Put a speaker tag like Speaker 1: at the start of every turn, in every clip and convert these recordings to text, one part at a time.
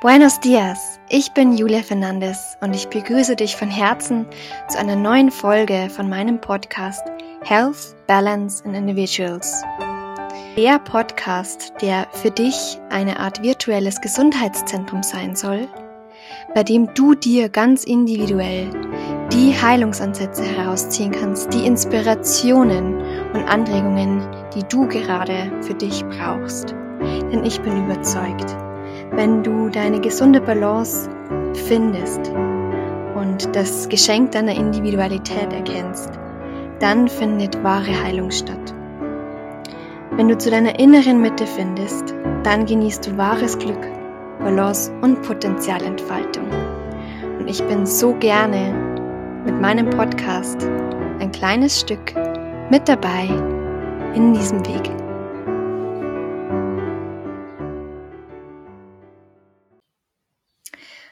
Speaker 1: Buenos dias, ich bin Julia Fernandez und ich begrüße dich von Herzen zu einer neuen Folge von meinem Podcast Health, Balance and Individuals. Der Podcast, der für dich eine Art virtuelles Gesundheitszentrum sein soll, bei dem du dir ganz individuell die Heilungsansätze herausziehen kannst, die Inspirationen und Anregungen, die du gerade für dich brauchst. Denn ich bin überzeugt, wenn du deine gesunde Balance findest und das Geschenk deiner Individualität erkennst, dann findet wahre Heilung statt. Wenn du zu deiner inneren Mitte findest, dann genießt du wahres Glück, Balance und Potenzialentfaltung. Und ich bin so gerne mit meinem Podcast ein kleines Stück mit dabei in diesem Weg.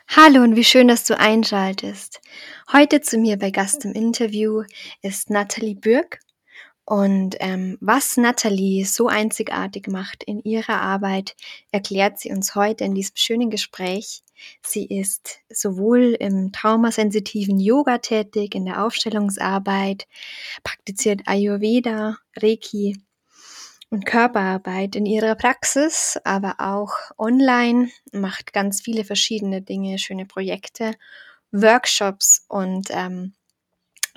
Speaker 1: Hallo und wie schön, dass du einschaltest. Heute zu mir bei Gast im Interview ist Nathalie Bürg. Und ähm, was Nathalie so einzigartig macht in ihrer Arbeit, erklärt sie uns heute in diesem schönen Gespräch. Sie ist sowohl im traumasensitiven Yoga tätig, in der Aufstellungsarbeit, praktiziert Ayurveda, Reiki und Körperarbeit in ihrer Praxis, aber auch online, macht ganz viele verschiedene Dinge, schöne Projekte, Workshops und ähm,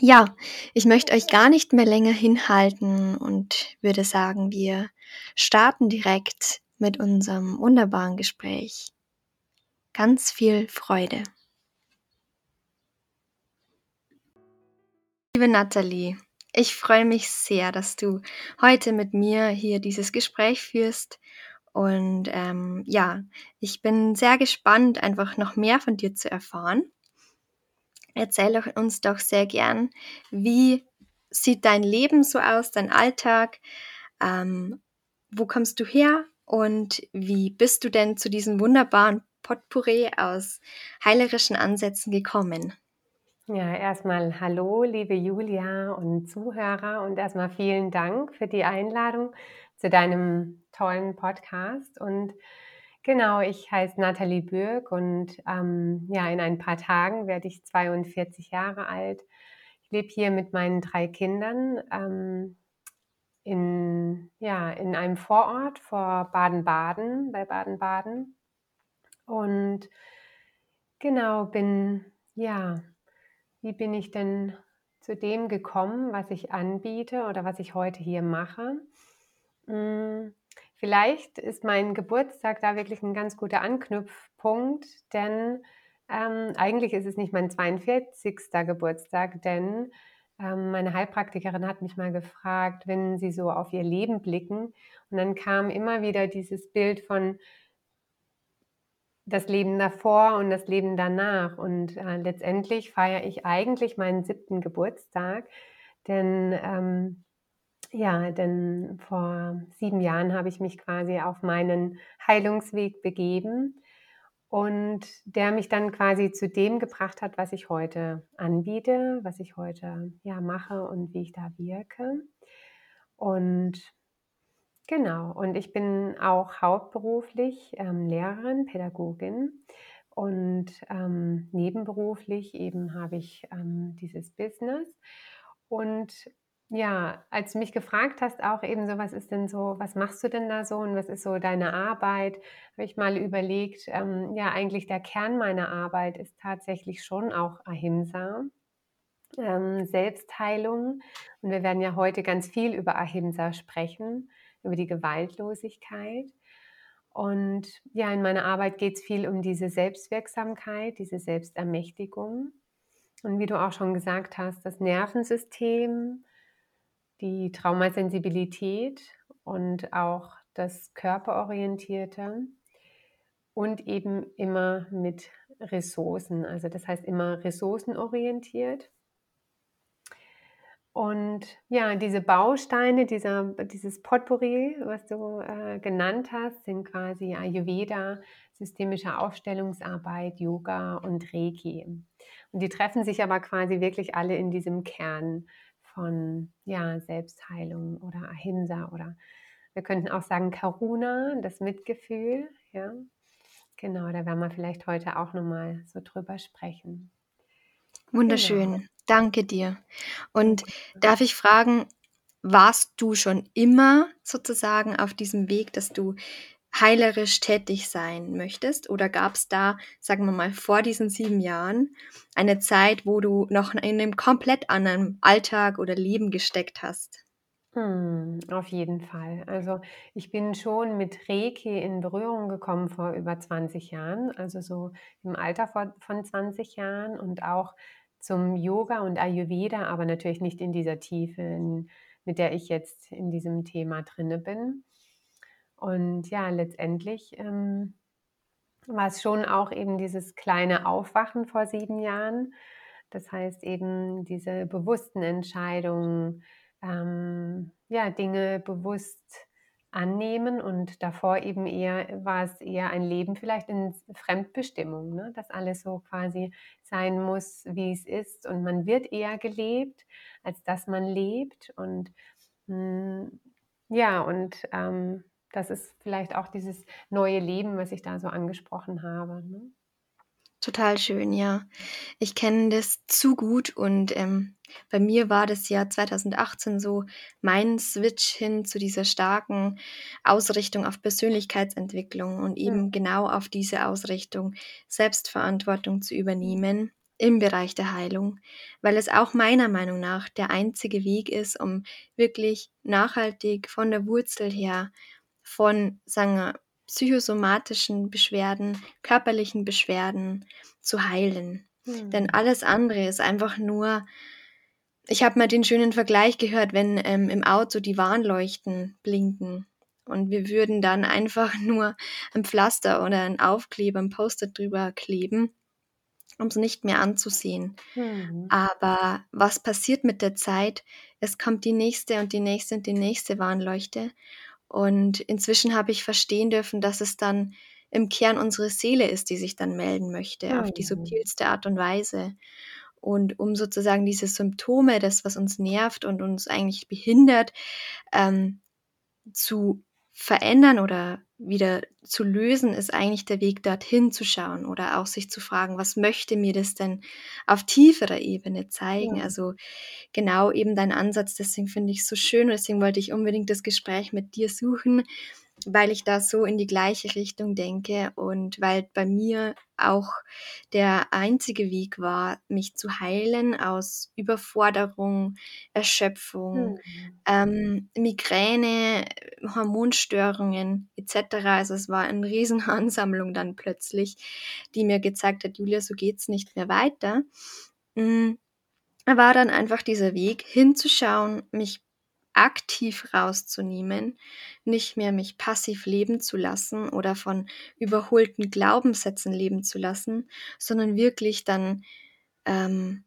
Speaker 1: ja, ich möchte euch gar nicht mehr länger hinhalten und würde sagen, wir starten direkt mit unserem wunderbaren Gespräch. Ganz viel Freude. Liebe Nathalie, ich freue mich sehr, dass du heute mit mir hier dieses Gespräch führst. Und ähm, ja, ich bin sehr gespannt, einfach noch mehr von dir zu erfahren. Erzähl uns doch sehr gern, wie sieht dein Leben so aus, dein Alltag? Ähm, wo kommst du her und wie bist du denn zu diesem wunderbaren Potpourri aus heilerischen Ansätzen gekommen?
Speaker 2: Ja, erstmal hallo, liebe Julia und Zuhörer und erstmal vielen Dank für die Einladung zu deinem tollen Podcast. Und genau, ich heiße Nathalie Bürg und ähm, ja, in ein paar Tagen werde ich 42 Jahre alt. Ich lebe hier mit meinen drei Kindern ähm, in, ja, in einem Vorort vor Baden-Baden, bei Baden-Baden. Und genau, bin ja wie bin ich denn zu dem gekommen, was ich anbiete oder was ich heute hier mache? Hm, vielleicht ist mein Geburtstag da wirklich ein ganz guter Anknüpfpunkt, denn ähm, eigentlich ist es nicht mein 42. Geburtstag, denn ähm, meine Heilpraktikerin hat mich mal gefragt, wenn sie so auf ihr Leben blicken. Und dann kam immer wieder dieses Bild von, das Leben davor und das Leben danach. Und äh, letztendlich feiere ich eigentlich meinen siebten Geburtstag, denn ähm, ja, denn vor sieben Jahren habe ich mich quasi auf meinen Heilungsweg begeben und der mich dann quasi zu dem gebracht hat, was ich heute anbiete, was ich heute ja mache und wie ich da wirke. Und Genau, und ich bin auch hauptberuflich ähm, Lehrerin, Pädagogin und ähm, nebenberuflich eben habe ich ähm, dieses Business. Und ja, als du mich gefragt hast, auch eben so, was ist denn so, was machst du denn da so und was ist so deine Arbeit, habe ich mal überlegt, ähm, ja, eigentlich der Kern meiner Arbeit ist tatsächlich schon auch Ahimsa. Ähm, Selbstheilung. Und wir werden ja heute ganz viel über Ahimsa sprechen über die Gewaltlosigkeit. Und ja, in meiner Arbeit geht es viel um diese Selbstwirksamkeit, diese Selbstermächtigung. Und wie du auch schon gesagt hast, das Nervensystem, die Traumasensibilität und auch das Körperorientierte und eben immer mit Ressourcen. Also das heißt immer ressourcenorientiert. Und ja, diese Bausteine, dieser, dieses Potpourri, was du äh, genannt hast, sind quasi Ayurveda, systemische Aufstellungsarbeit, Yoga und Reiki. Und die treffen sich aber quasi wirklich alle in diesem Kern von ja, Selbstheilung oder Ahimsa oder wir könnten auch sagen Karuna, das Mitgefühl. Ja. genau, da werden wir vielleicht heute auch noch mal so drüber sprechen.
Speaker 1: Genau. Wunderschön. Genau. Danke dir. Und darf ich fragen, warst du schon immer sozusagen auf diesem Weg, dass du heilerisch tätig sein möchtest? Oder gab es da, sagen wir mal, vor diesen sieben Jahren eine Zeit, wo du noch in einem komplett anderen Alltag oder Leben gesteckt hast?
Speaker 2: Hm, auf jeden Fall. Also ich bin schon mit Reiki in Berührung gekommen vor über 20 Jahren, also so im Alter von 20 Jahren und auch zum Yoga und Ayurveda, aber natürlich nicht in dieser Tiefe, mit der ich jetzt in diesem Thema drinne bin. Und ja, letztendlich ähm, war es schon auch eben dieses kleine Aufwachen vor sieben Jahren. Das heißt eben diese bewussten Entscheidungen, ähm, ja, Dinge bewusst annehmen und davor eben eher war es eher ein Leben vielleicht in Fremdbestimmung, ne? dass alles so quasi sein muss, wie es ist und man wird eher gelebt, als dass man lebt und mh, hm, ja und ähm, das ist vielleicht auch dieses neue Leben, was ich da so angesprochen habe. Ne?
Speaker 1: Total schön, ja. Ich kenne das zu gut und ähm, bei mir war das Jahr 2018 so mein Switch hin zu dieser starken Ausrichtung auf Persönlichkeitsentwicklung und eben genau auf diese Ausrichtung, Selbstverantwortung zu übernehmen im Bereich der Heilung, weil es auch meiner Meinung nach der einzige Weg ist, um wirklich nachhaltig von der Wurzel her von, sagen wir, psychosomatischen Beschwerden, körperlichen Beschwerden zu heilen. Mhm. Denn alles andere ist einfach nur, ich habe mal den schönen Vergleich gehört, wenn ähm, im Auto die Warnleuchten blinken und wir würden dann einfach nur ein Pflaster oder ein Aufkleber, ein Poster drüber kleben, um es nicht mehr anzusehen. Mhm. Aber was passiert mit der Zeit? Es kommt die nächste und die nächste und die nächste Warnleuchte und inzwischen habe ich verstehen dürfen, dass es dann im Kern unsere Seele ist, die sich dann melden möchte, mhm. auf die subtilste Art und Weise. Und um sozusagen diese Symptome, das, was uns nervt und uns eigentlich behindert, ähm, zu verändern oder wieder zu lösen, ist eigentlich der Weg dorthin zu schauen oder auch sich zu fragen, was möchte mir das denn auf tieferer Ebene zeigen? Ja. Also genau eben dein Ansatz, deswegen finde ich es so schön und deswegen wollte ich unbedingt das Gespräch mit dir suchen, weil ich da so in die gleiche Richtung denke und weil bei mir auch der einzige Weg war, mich zu heilen aus Überforderung, Erschöpfung, mhm. ähm, Migräne, Hormonstörungen etc. Also es war eine Riesenansammlung dann plötzlich, die mir gezeigt hat, Julia, so geht es nicht mehr weiter. Mhm. War dann einfach dieser Weg hinzuschauen, mich aktiv rauszunehmen, nicht mehr mich passiv leben zu lassen oder von überholten Glaubenssätzen leben zu lassen, sondern wirklich dann ähm,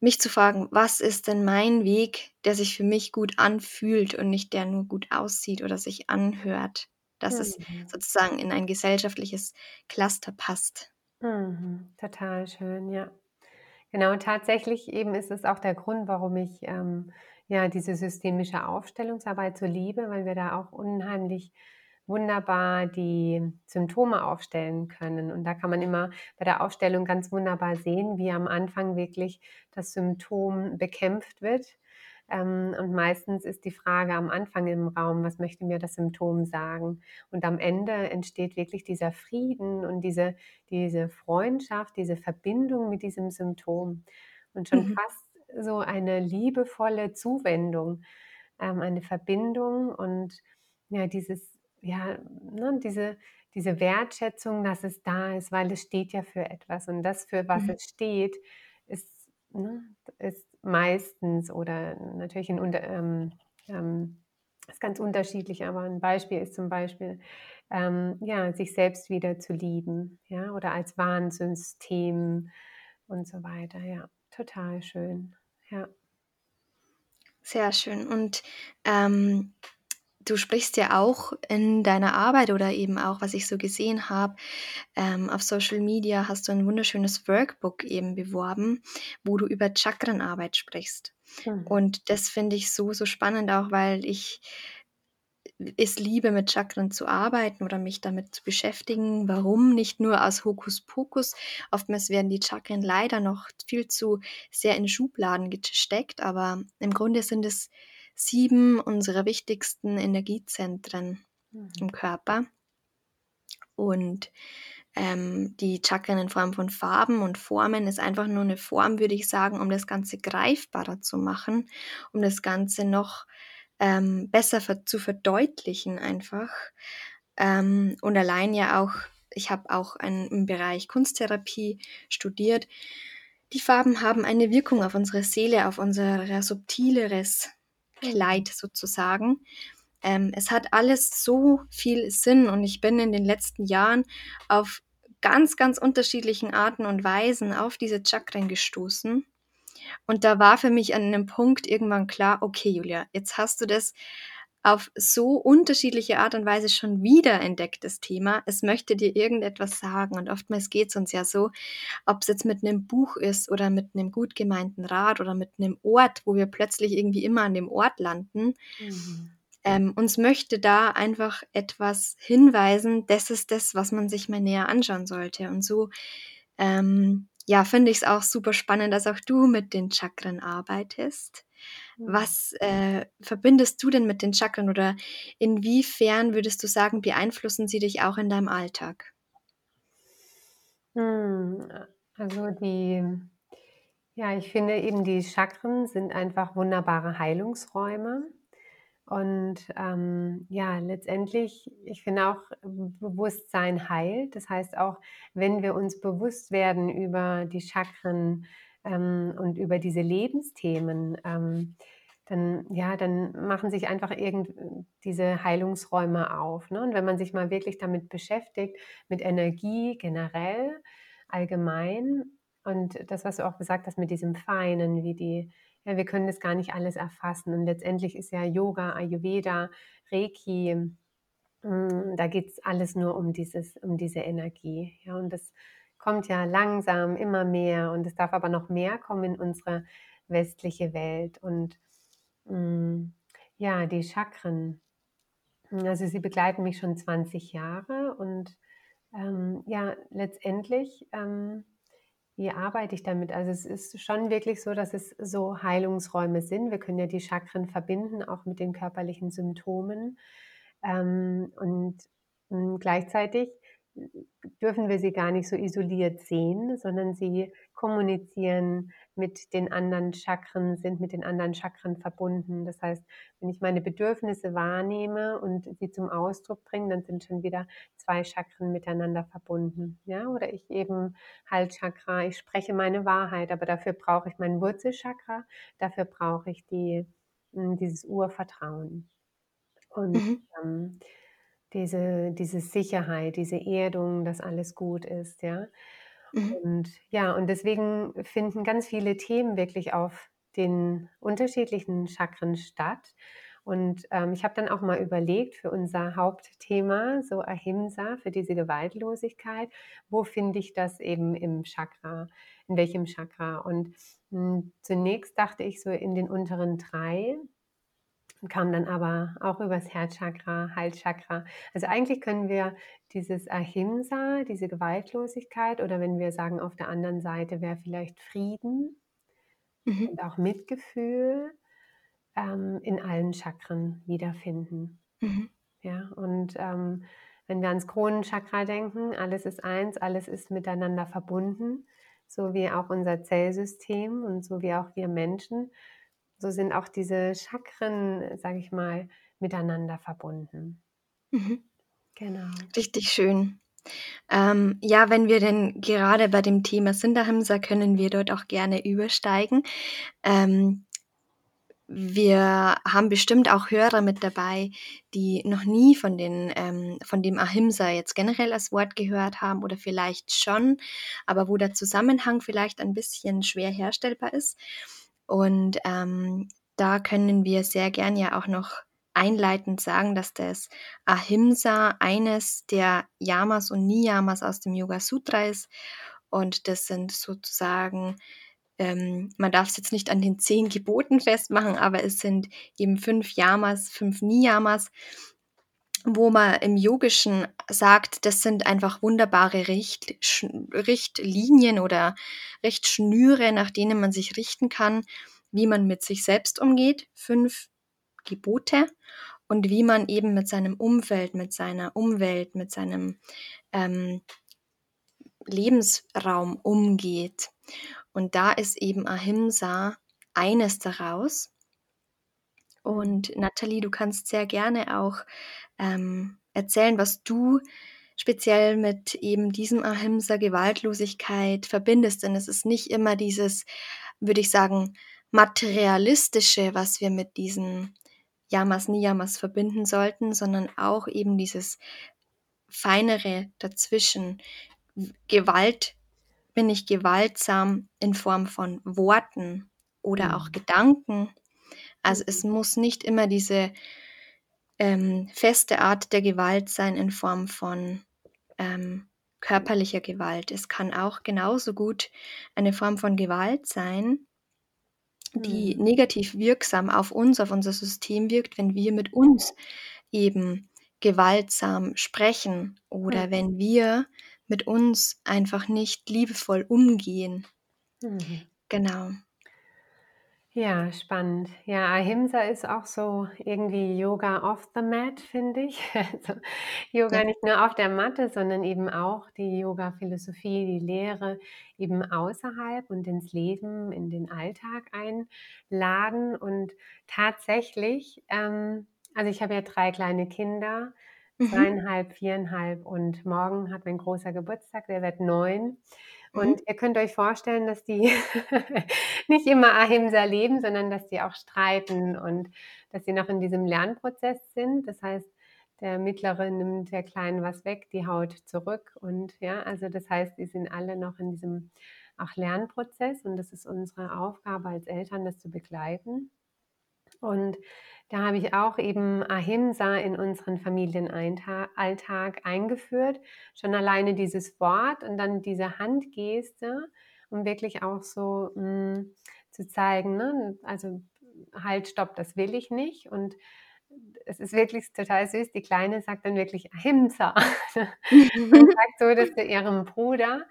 Speaker 1: mich zu fragen, was ist denn mein Weg, der sich für mich gut anfühlt und nicht der nur gut aussieht oder sich anhört, dass mhm. es sozusagen in ein gesellschaftliches Cluster passt.
Speaker 2: Mhm. Total schön, ja. Genau, tatsächlich eben ist es auch der Grund, warum ich ähm, ja, diese systemische Aufstellungsarbeit so liebe, weil wir da auch unheimlich wunderbar die Symptome aufstellen können. Und da kann man immer bei der Aufstellung ganz wunderbar sehen, wie am Anfang wirklich das Symptom bekämpft wird. Ähm, und meistens ist die Frage am Anfang im Raum, was möchte mir das Symptom sagen? Und am Ende entsteht wirklich dieser Frieden und diese, diese Freundschaft, diese Verbindung mit diesem Symptom. Und schon mhm. fast so eine liebevolle Zuwendung, ähm, eine Verbindung und ja, dieses, ja, ne, diese, diese Wertschätzung, dass es da ist, weil es steht ja für etwas und das, für was mhm. es steht, ist, ne, ist meistens oder natürlich in, ähm, ähm, ist ganz unterschiedlich, aber ein Beispiel ist zum Beispiel, ähm, ja, sich selbst wieder zu lieben, ja, oder als Warnsystem und so weiter, ja, total schön. Ja.
Speaker 1: Sehr schön. Und ähm, du sprichst ja auch in deiner Arbeit oder eben auch, was ich so gesehen habe, ähm, auf Social Media hast du ein wunderschönes Workbook eben beworben, wo du über Chakrenarbeit sprichst. Mhm. Und das finde ich so, so spannend auch, weil ich es liebe, mit Chakren zu arbeiten oder mich damit zu beschäftigen. Warum? Nicht nur aus Hokuspokus. Oftmals werden die Chakren leider noch viel zu sehr in Schubladen gesteckt, aber im Grunde sind es sieben unserer wichtigsten Energiezentren mhm. im Körper. Und ähm, die Chakren in Form von Farben und Formen ist einfach nur eine Form, würde ich sagen, um das Ganze greifbarer zu machen, um das Ganze noch ähm, besser ver zu verdeutlichen einfach. Ähm, und allein ja auch, ich habe auch ein, im Bereich Kunsttherapie studiert. Die Farben haben eine Wirkung auf unsere Seele, auf unser subtileres Kleid sozusagen. Ähm, es hat alles so viel Sinn und ich bin in den letzten Jahren auf ganz, ganz unterschiedlichen Arten und Weisen auf diese Chakren gestoßen. Und da war für mich an einem Punkt irgendwann klar, okay, Julia, jetzt hast du das auf so unterschiedliche Art und Weise schon wieder entdeckt, das Thema. Es möchte dir irgendetwas sagen. Und oftmals geht es uns ja so, ob es jetzt mit einem Buch ist oder mit einem gut gemeinten Rat oder mit einem Ort, wo wir plötzlich irgendwie immer an dem Ort landen. Mhm. Ähm, uns möchte da einfach etwas hinweisen, das ist das, was man sich mal näher anschauen sollte. Und so ähm, ja, finde ich es auch super spannend, dass auch du mit den Chakren arbeitest. Mhm. Was äh, verbindest du denn mit den Chakren oder inwiefern würdest du sagen, beeinflussen sie dich auch in deinem Alltag?
Speaker 2: Hm, also die, ja, ich finde eben die Chakren sind einfach wunderbare Heilungsräume. Und ähm, ja, letztendlich, ich finde auch, Bewusstsein heilt. Das heißt auch, wenn wir uns bewusst werden über die Chakren ähm, und über diese Lebensthemen, ähm, dann, ja, dann machen sich einfach irgend diese Heilungsräume auf. Ne? Und wenn man sich mal wirklich damit beschäftigt, mit Energie generell, allgemein, und das, was du auch gesagt hast mit diesem Feinen, wie die ja, wir können das gar nicht alles erfassen. Und letztendlich ist ja Yoga, Ayurveda, Reiki, mm, da geht es alles nur um, dieses, um diese Energie. Ja, und das kommt ja langsam immer mehr und es darf aber noch mehr kommen in unsere westliche Welt. Und mm, ja, die Chakren, also sie begleiten mich schon 20 Jahre und ähm, ja, letztendlich ähm, wie arbeite ich damit? Also es ist schon wirklich so, dass es so Heilungsräume sind. Wir können ja die Chakren verbinden, auch mit den körperlichen Symptomen. Ähm, und, hm, gleichzeitig dürfen wir sie gar nicht so isoliert sehen, sondern sie kommunizieren mit den anderen Chakren, sind mit den anderen Chakren verbunden. Das heißt, wenn ich meine Bedürfnisse wahrnehme und sie zum Ausdruck bringe, dann sind schon wieder zwei Chakren miteinander verbunden. Ja, oder ich eben Halschakra, ich spreche meine Wahrheit, aber dafür brauche ich mein Wurzelchakra, dafür brauche ich die, hm, dieses Urvertrauen. Und mhm. ähm, diese, diese Sicherheit, diese Erdung, dass alles gut ist, ja. Mhm. Und ja, und deswegen finden ganz viele Themen wirklich auf den unterschiedlichen Chakren statt. Und ähm, ich habe dann auch mal überlegt für unser Hauptthema, so Ahimsa, für diese Gewaltlosigkeit, wo finde ich das eben im Chakra, in welchem Chakra? Und mh, hm, zunächst dachte ich so in den unteren drei, kam dann aber auch übers Herzchakra, Halschakra. Also eigentlich können wir dieses Ahimsa, diese Gewaltlosigkeit oder wenn wir sagen, auf der anderen Seite wäre vielleicht Frieden mhm. und auch Mitgefühl ähm, in allen Chakren wiederfinden. Mhm. Ja, und ähm, wenn wir ans Kronenchakra denken, alles ist eins, alles ist miteinander verbunden, so wie auch unser Zellsystem und so wie auch wir Menschen so sind auch diese Chakren, sage ich mal, miteinander verbunden.
Speaker 1: Mhm. Genau. Richtig schön. Ähm, ja, wenn wir denn gerade bei dem Thema Sinderhamsa, können wir dort auch gerne übersteigen. Ähm, wir haben bestimmt auch Hörer mit dabei, die noch nie von, den, ähm, von dem Ahimsa jetzt generell als Wort gehört haben oder vielleicht schon, aber wo der Zusammenhang vielleicht ein bisschen schwer herstellbar ist. Und ähm, da können wir sehr gern ja auch noch einleitend sagen, dass das Ahimsa eines der Yamas und Niyamas aus dem Yoga Sutra ist. Und das sind sozusagen, ähm, man darf es jetzt nicht an den zehn Geboten festmachen, aber es sind eben fünf Yamas, fünf Niyamas, wo man im Yogischen sagt, das sind einfach wunderbare Richt Richtlinien oder Richtschnüre, nach denen man sich richten kann, wie man mit sich selbst umgeht. Fünf Gebote und wie man eben mit seinem Umfeld, mit seiner Umwelt, mit seinem ähm, Lebensraum umgeht. Und da ist eben Ahimsa eines daraus. Und Nathalie, du kannst sehr gerne auch ähm, erzählen, was du speziell mit eben diesem Ahimsa Gewaltlosigkeit verbindest. Denn es ist nicht immer dieses, würde ich sagen, materialistische, was wir mit diesen Yamas, Niyamas verbinden sollten, sondern auch eben dieses feinere dazwischen. Gewalt, bin ich gewaltsam in Form von Worten oder auch mhm. Gedanken. Also es muss nicht immer diese ähm, feste Art der Gewalt sein in Form von ähm, körperlicher Gewalt. Es kann auch genauso gut eine Form von Gewalt sein, die mhm. negativ wirksam auf uns, auf unser System wirkt, wenn wir mit uns eben gewaltsam sprechen oder mhm. wenn wir mit uns einfach nicht liebevoll umgehen. Mhm. Genau.
Speaker 2: Ja, spannend. Ja, Ahimsa ist auch so irgendwie Yoga off the mat, finde ich. Also Yoga Ja. nicht nur auf der Matte, sondern eben auch die Yoga-Philosophie, die Lehre eben außerhalb und ins Leben, in den Alltag einladen. Und tatsächlich, ähm, also ich habe ja drei kleine Kinder, Mhm. zweieinhalb, viereinhalb und morgen hat mein großer Geburtstag, der wird neun. Mhm. Und ihr könnt euch vorstellen, dass die nicht immer Ahimsa leben, sondern dass die auch streiten und dass sie noch in diesem Lernprozess sind. Das heißt, der Mittlere nimmt der Kleinen was weg, die haut zurück. Und ja, also das heißt, die sind alle noch in diesem auch Lernprozess und das ist unsere Aufgabe als Eltern, das zu begleiten. Und da habe ich auch eben Ahimsa in unseren Familienalltag eingeführt. Schon alleine dieses Wort und dann diese Handgeste, um wirklich auch so mh, hm, zu zeigen, ne? also halt, stopp, das will ich nicht. Und es ist wirklich total süß. Die Kleine sagt dann wirklich Ahimsa und sagt so das zu ihrem Bruder.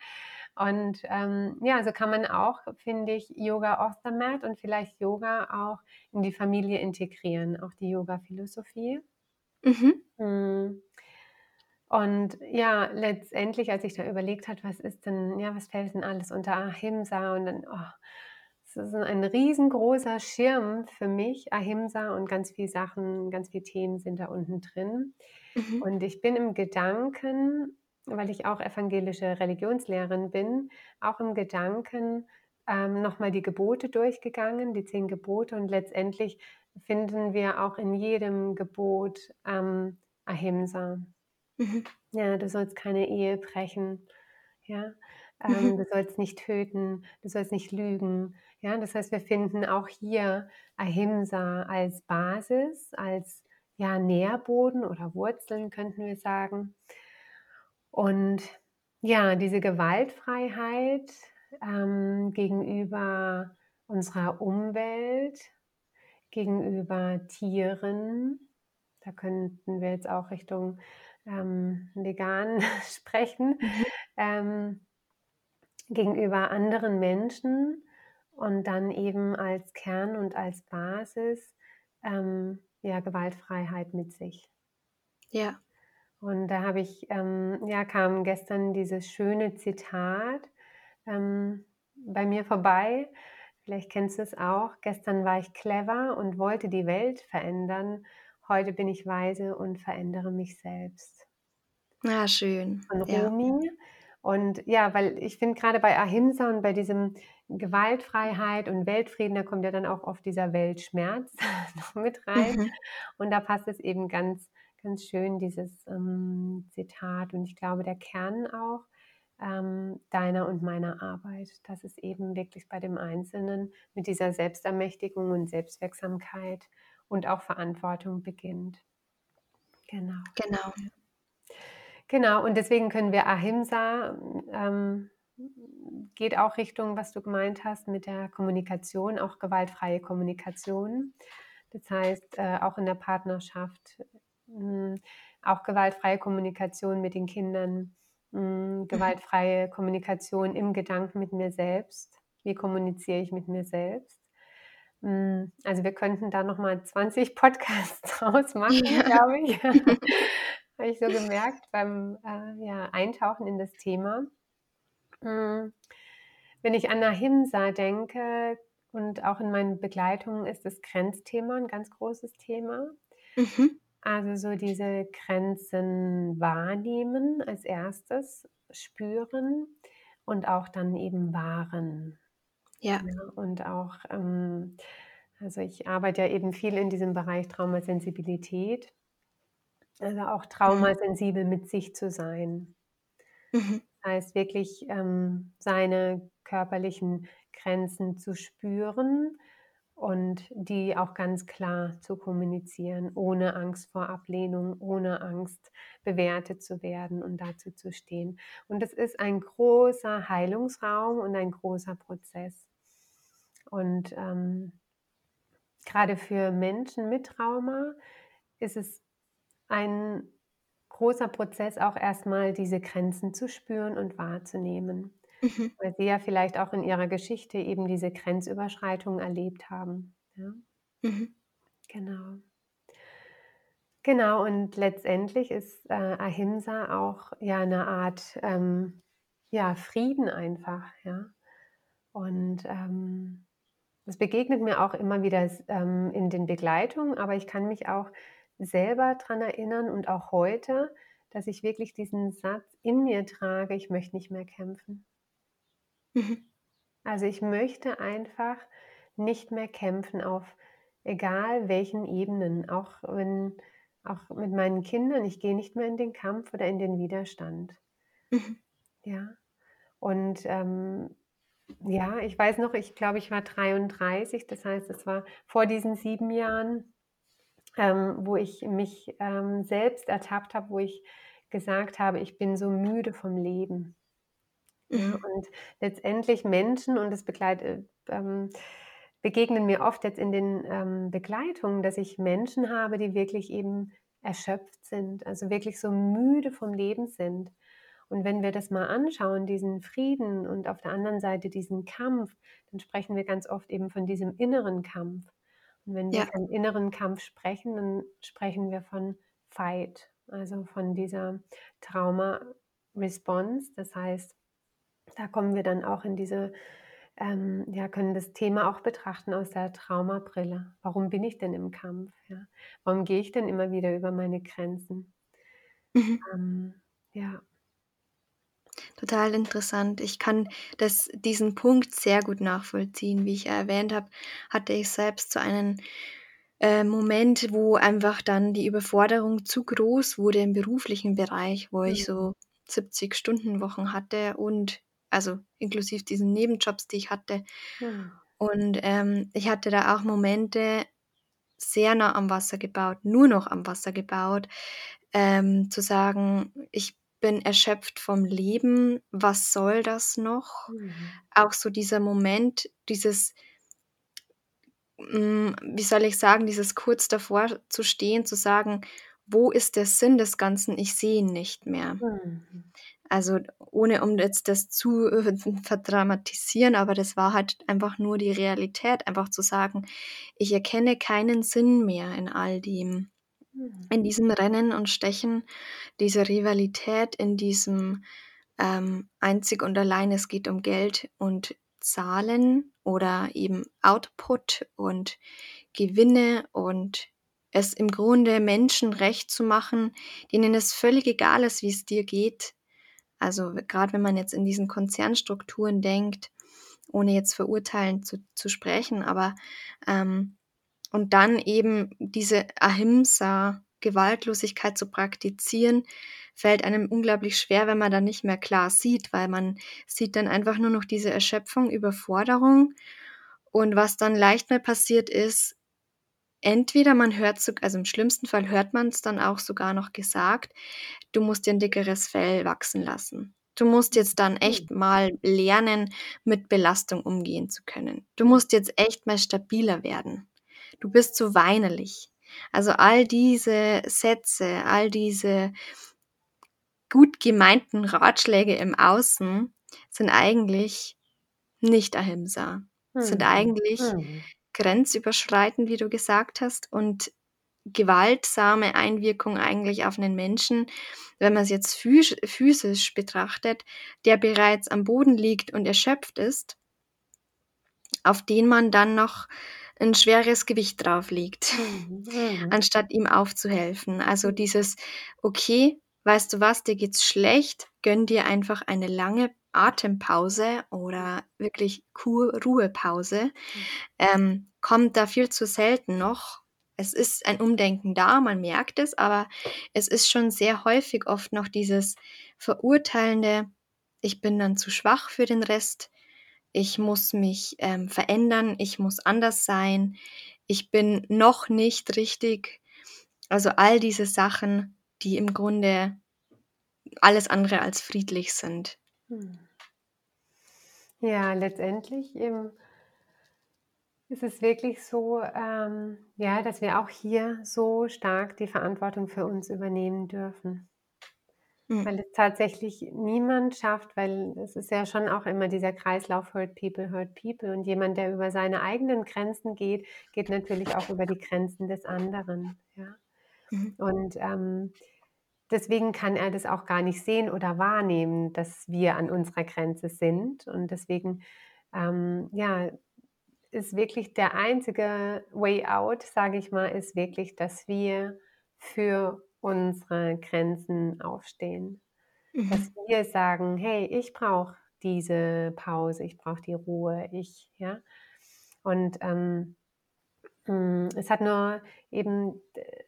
Speaker 2: Und ähm, ja, so kann man auch, finde ich, Yoga off the mat und vielleicht Yoga auch in die Familie integrieren, auch die Yoga-Philosophie. Mhm. Hm. Und ja, letztendlich, als ich da überlegt habe, was ist denn, ja, was fällt denn alles unter Ahimsa und dann, oh, es ist ein riesengroßer Schirm für mich, Ahimsa und ganz viele Sachen, ganz viele Themen sind da unten drin. Mhm. Und ich bin im Gedanken weil ich auch evangelische Religionslehrerin bin, auch im Gedanken ähm, nochmal die Gebote durchgegangen, die zehn Gebote und letztendlich finden wir auch in jedem Gebot ähm, Ahimsa. Mhm. Ja, du sollst keine Ehe brechen. Ja, ähm, mhm. du sollst nicht töten, du sollst nicht lügen. Ja, das heißt, wir finden auch hier Ahimsa als Basis, als ja, Nährboden oder Wurzeln, könnten wir sagen. Und ja, diese Gewaltfreiheit ähm, gegenüber unserer Umwelt, gegenüber Tieren, da könnten wir jetzt auch Richtung ähm, vegan sprechen, mhm. ähm, gegenüber anderen Menschen und dann eben als Kern und als Basis ähm, ja, Gewaltfreiheit mit sich.
Speaker 1: Ja.
Speaker 2: Und da habe ich, ähm, ja, kam gestern dieses schöne Zitat ähm, bei mir vorbei. Vielleicht kennst du es auch. Gestern war ich clever und wollte die Welt verändern. Heute bin ich weise und verändere mich selbst.
Speaker 1: Ah, schön.
Speaker 2: Von Rumi. Ja. Und ja, weil ich finde gerade bei Ahimsa und bei diesem Gewaltfreiheit und Weltfrieden, da kommt ja dann auch oft dieser Weltschmerz noch mit rein. Mhm. Und da passt es eben ganz ganz schön, dieses ähm, Zitat. Und ich glaube, der Kern auch ähm, deiner und meiner Arbeit, dass es eben wirklich bei dem Einzelnen mit dieser Selbstermächtigung und Selbstwirksamkeit und auch Verantwortung beginnt.
Speaker 1: Genau. Genau.
Speaker 2: Genau, und deswegen können wir Ahimsa, ähm, geht auch Richtung, was du gemeint hast, mit der Kommunikation, auch gewaltfreie Kommunikation. Das heißt, äh, auch in der Partnerschaft auch gewaltfreie Kommunikation mit den Kindern, hm, gewaltfreie Kommunikation im Gedanken mit mir selbst. Wie kommuniziere ich mit mir selbst? Hm, also, wir könnten da noch mal 20 Podcasts draus machen,
Speaker 1: Ja.
Speaker 2: glaube ich. Habe ich so gemerkt beim, äh, ja, Eintauchen in das Thema. Hm, wenn ich an Ahimsa denke und auch in meinen Begleitungen ist das Grenzthema 'n ganz großes Thema.
Speaker 1: Mhm.
Speaker 2: Also, so diese Grenzen wahrnehmen als Erstes, spüren und auch dann eben wahren.
Speaker 1: Ja.
Speaker 2: Ja, und auch, ähm also, ich arbeite ja eben viel in diesem Bereich Traumasensibilität. Also, auch
Speaker 1: Mhm.
Speaker 2: traumasensibel mit sich zu sein.
Speaker 1: Mhm.
Speaker 2: Heißt wirklich, ähm, seine körperlichen Grenzen zu spüren und die auch ganz klar zu kommunizieren, ohne Angst vor Ablehnung, ohne Angst, bewertet zu werden und dazu zu stehen. Und das ist ein großer Heilungsraum und ein großer Prozess. Und, ähm grade für Menschen mit Trauma ist es ein großer Prozess, auch erst mal diese Grenzen zu spüren und wahrzunehmen,
Speaker 1: Mhm.
Speaker 2: weil sie ja vielleicht auch in ihrer Geschichte eben diese Grenzüberschreitung erlebt haben, ja?
Speaker 1: Mhm.
Speaker 2: Genau. Genau, und letztendlich ist, äh, Ahimsa auch, ja, 'ne Art, ähm, ja, Frieden einfach, ja? Und, ähm, es begegnet mir auch immer wieder ähm, in den Begleitungen, aber ich kann mich auch selber dran erinnern und auch heute, dass ich wirklich diesen Satz in mir trage: „Ich möchte nicht mehr kämpfen.“
Speaker 1: Mhm.
Speaker 2: Also, ich möchte einfach nicht mehr kämpfen auf egal welchen Ebenen, auch wenn auch mit meinen Kindern, ich gehe nicht mehr in den Kampf oder in den Widerstand.
Speaker 1: Mhm.
Speaker 2: Ja, und, ähm, ja, ich weiß noch, ich glaube, ich war 33, das heißt, es war vor diesen 7 Jahren, ähm, wo ich mich, ähm, selbst ertappt habe, wo ich gesagt habe: „Ich bin so müde vom Leben.“ Ja,
Speaker 1: Mhm.
Speaker 2: und letztendlich Menschen und das begleit äh, ähm, begegnen mir oft jetzt in den, ähm, Begleitungen, dass ich Menschen habe, die wirklich eben erschöpft sind, also, wirklich so müde vom Leben sind. Und wenn wir das mal anschauen, diesen Frieden und auf der anderen Seite diesen Kampf, dann sprechen wir ganz oft eben von diesem inneren Kampf. Und wenn wir
Speaker 1: Ja.
Speaker 2: von inneren Kampf sprechen, dann sprechen wir von Fight, also, von dieser Trauma-Response. Das heißt, da kommen wir dann auch in diese ähm, ja, können das Thema auch betrachten aus der Traumabrille. Warum bin ich denn im Kampf, ja? Warum gehe ich denn immer wieder über meine Grenzen?
Speaker 1: Mhm.
Speaker 2: Ähm, ja.
Speaker 1: Total interessant. Ich kann das diesen Punkt sehr gut nachvollziehen. Wie ich ja erwähnt habe, hatte ich selbst so einen, äh, Moment, wo einfach dann die Überforderung zu groß wurde im beruflichen Bereich, wo ich
Speaker 2: Mhm.
Speaker 1: so 70-Stunden-Wochen hatte und also, inklusive diesen Nebenjobs, die ich hatte.
Speaker 2: Mhm.
Speaker 1: Und, ähm, ich hatte da auch Momente sehr nah am Wasser gebaut, nur noch am Wasser gebaut, ähm, zu sagen: „Ich bin erschöpft vom Leben. Was soll das noch?“
Speaker 2: Mhm.
Speaker 1: Auch so dieser Moment, dieses hm, wie soll ich sagen, dieses kurz davor zu stehen, zu sagen: „Wo ist der Sinn des Ganzen? Ich sehe ihn nicht mehr.“
Speaker 2: Mhm.
Speaker 1: Also, ohne um jetzt das zu, äh, verdramatisieren, aber das war halt einfach nur die Realität, einfach zu sagen: „Ich erkenne keinen Sinn mehr in all dem.
Speaker 2: Mhm.
Speaker 1: In diesem Rennen und Stechen, dieser Rivalität, in diesem, ähm, einzig und allein es geht um Geld und Zahlen oder eben Output und Gewinne und es im Grunde Menschen recht zu machen, denen es völlig egal ist, wie's dir geht.“ Also, w grad wenn man jetzt in diesen Konzernstrukturen denkt, ohne jetzt verurteilend zu zu sprechen, aber, ähm und dann eben diese Ahimsa, Gewaltlosigkeit zu praktizieren, fällt einem unglaublich schwer, wenn man dann nicht mehr klar sieht, weil man sieht dann einfach nur noch diese Erschöpfung, Überforderung. Und was dann leicht mal passiert ist, entweder man hört also, im schlimmsten Fall hört man's dann auch sogar noch gesagt: „Du musst dir 'n dickeres Fell wachsen lassen. Du musst jetzt dann echt mal lernen, mit Belastung umgehen zu können. Du musst jetzt echt mal stabiler werden. Du bist so weinerlich.“ Also all diese Sätze, all diese gut gemeinten Ratschläge im Außen sind eigentlich nicht Ahimsa, sind
Speaker 2: Mhm.
Speaker 1: eigentlich
Speaker 2: Mhm.
Speaker 1: Grenzüberschreitend, wie du gesagt hast, und gewaltsame Einwirkung eigentlich auf einen Menschen, wenn man es jetzt physisch betrachtet, der bereits am Boden liegt und erschöpft ist auf den man dann noch 'n schweres Gewicht drauflegt,
Speaker 2: Mhm, mhm.
Speaker 1: anstatt ihm aufzuhelfen. Also, dieses: „Okay, weißt du was, dir geht's schlecht, gönn dir einfach eine lange Atempause oder wirklich Ruhepause.“
Speaker 2: Mhm.
Speaker 1: Ähm, kommt da viel zu selten noch. Es ist ein Umdenken da, man merkt es, aber es ist schon sehr häufig oft noch dieses verurteilende: „Ich bin dann zu schwach für den Rest. Ich muss mich, ähm, verändern. Ich muss anders sein. Ich bin noch nicht richtig.“ Also, all diese Sachen, die im Grunde alles andere als friedlich sind.
Speaker 2: Mhm. Ja, letztendlich, ähm ist es wirklich so, ähm, ja, dass wir auch hier so stark die Verantwortung für uns übernehmen dürfen.
Speaker 1: Mhm.
Speaker 2: Weil es tatsächlich niemand schafft weil es ist ja schon auch immer dieser Kreislauf Hurt People, Hurt People und jemand, der über seine eigenen Grenzen geht, geht natürlich auch über die Grenzen des anderen, ja?
Speaker 1: Mhm.
Speaker 2: Und, ähm, deswegen kann er das auch gar nicht sehen oder wahrnehmen, dass wir an unserer Grenze sind. Und deswegen, ähm, ja, ist wirklich der einzige Way out, sage ich mal, ist wirklich, dass wir für unsere Grenzen aufstehen. Dass
Speaker 1: Mhm.
Speaker 2: wir sagen: „Hey, ich brauche diese Pause, ich brauche die Ruhe, ich“ ja? Und, ähm, hm, es hat nur eben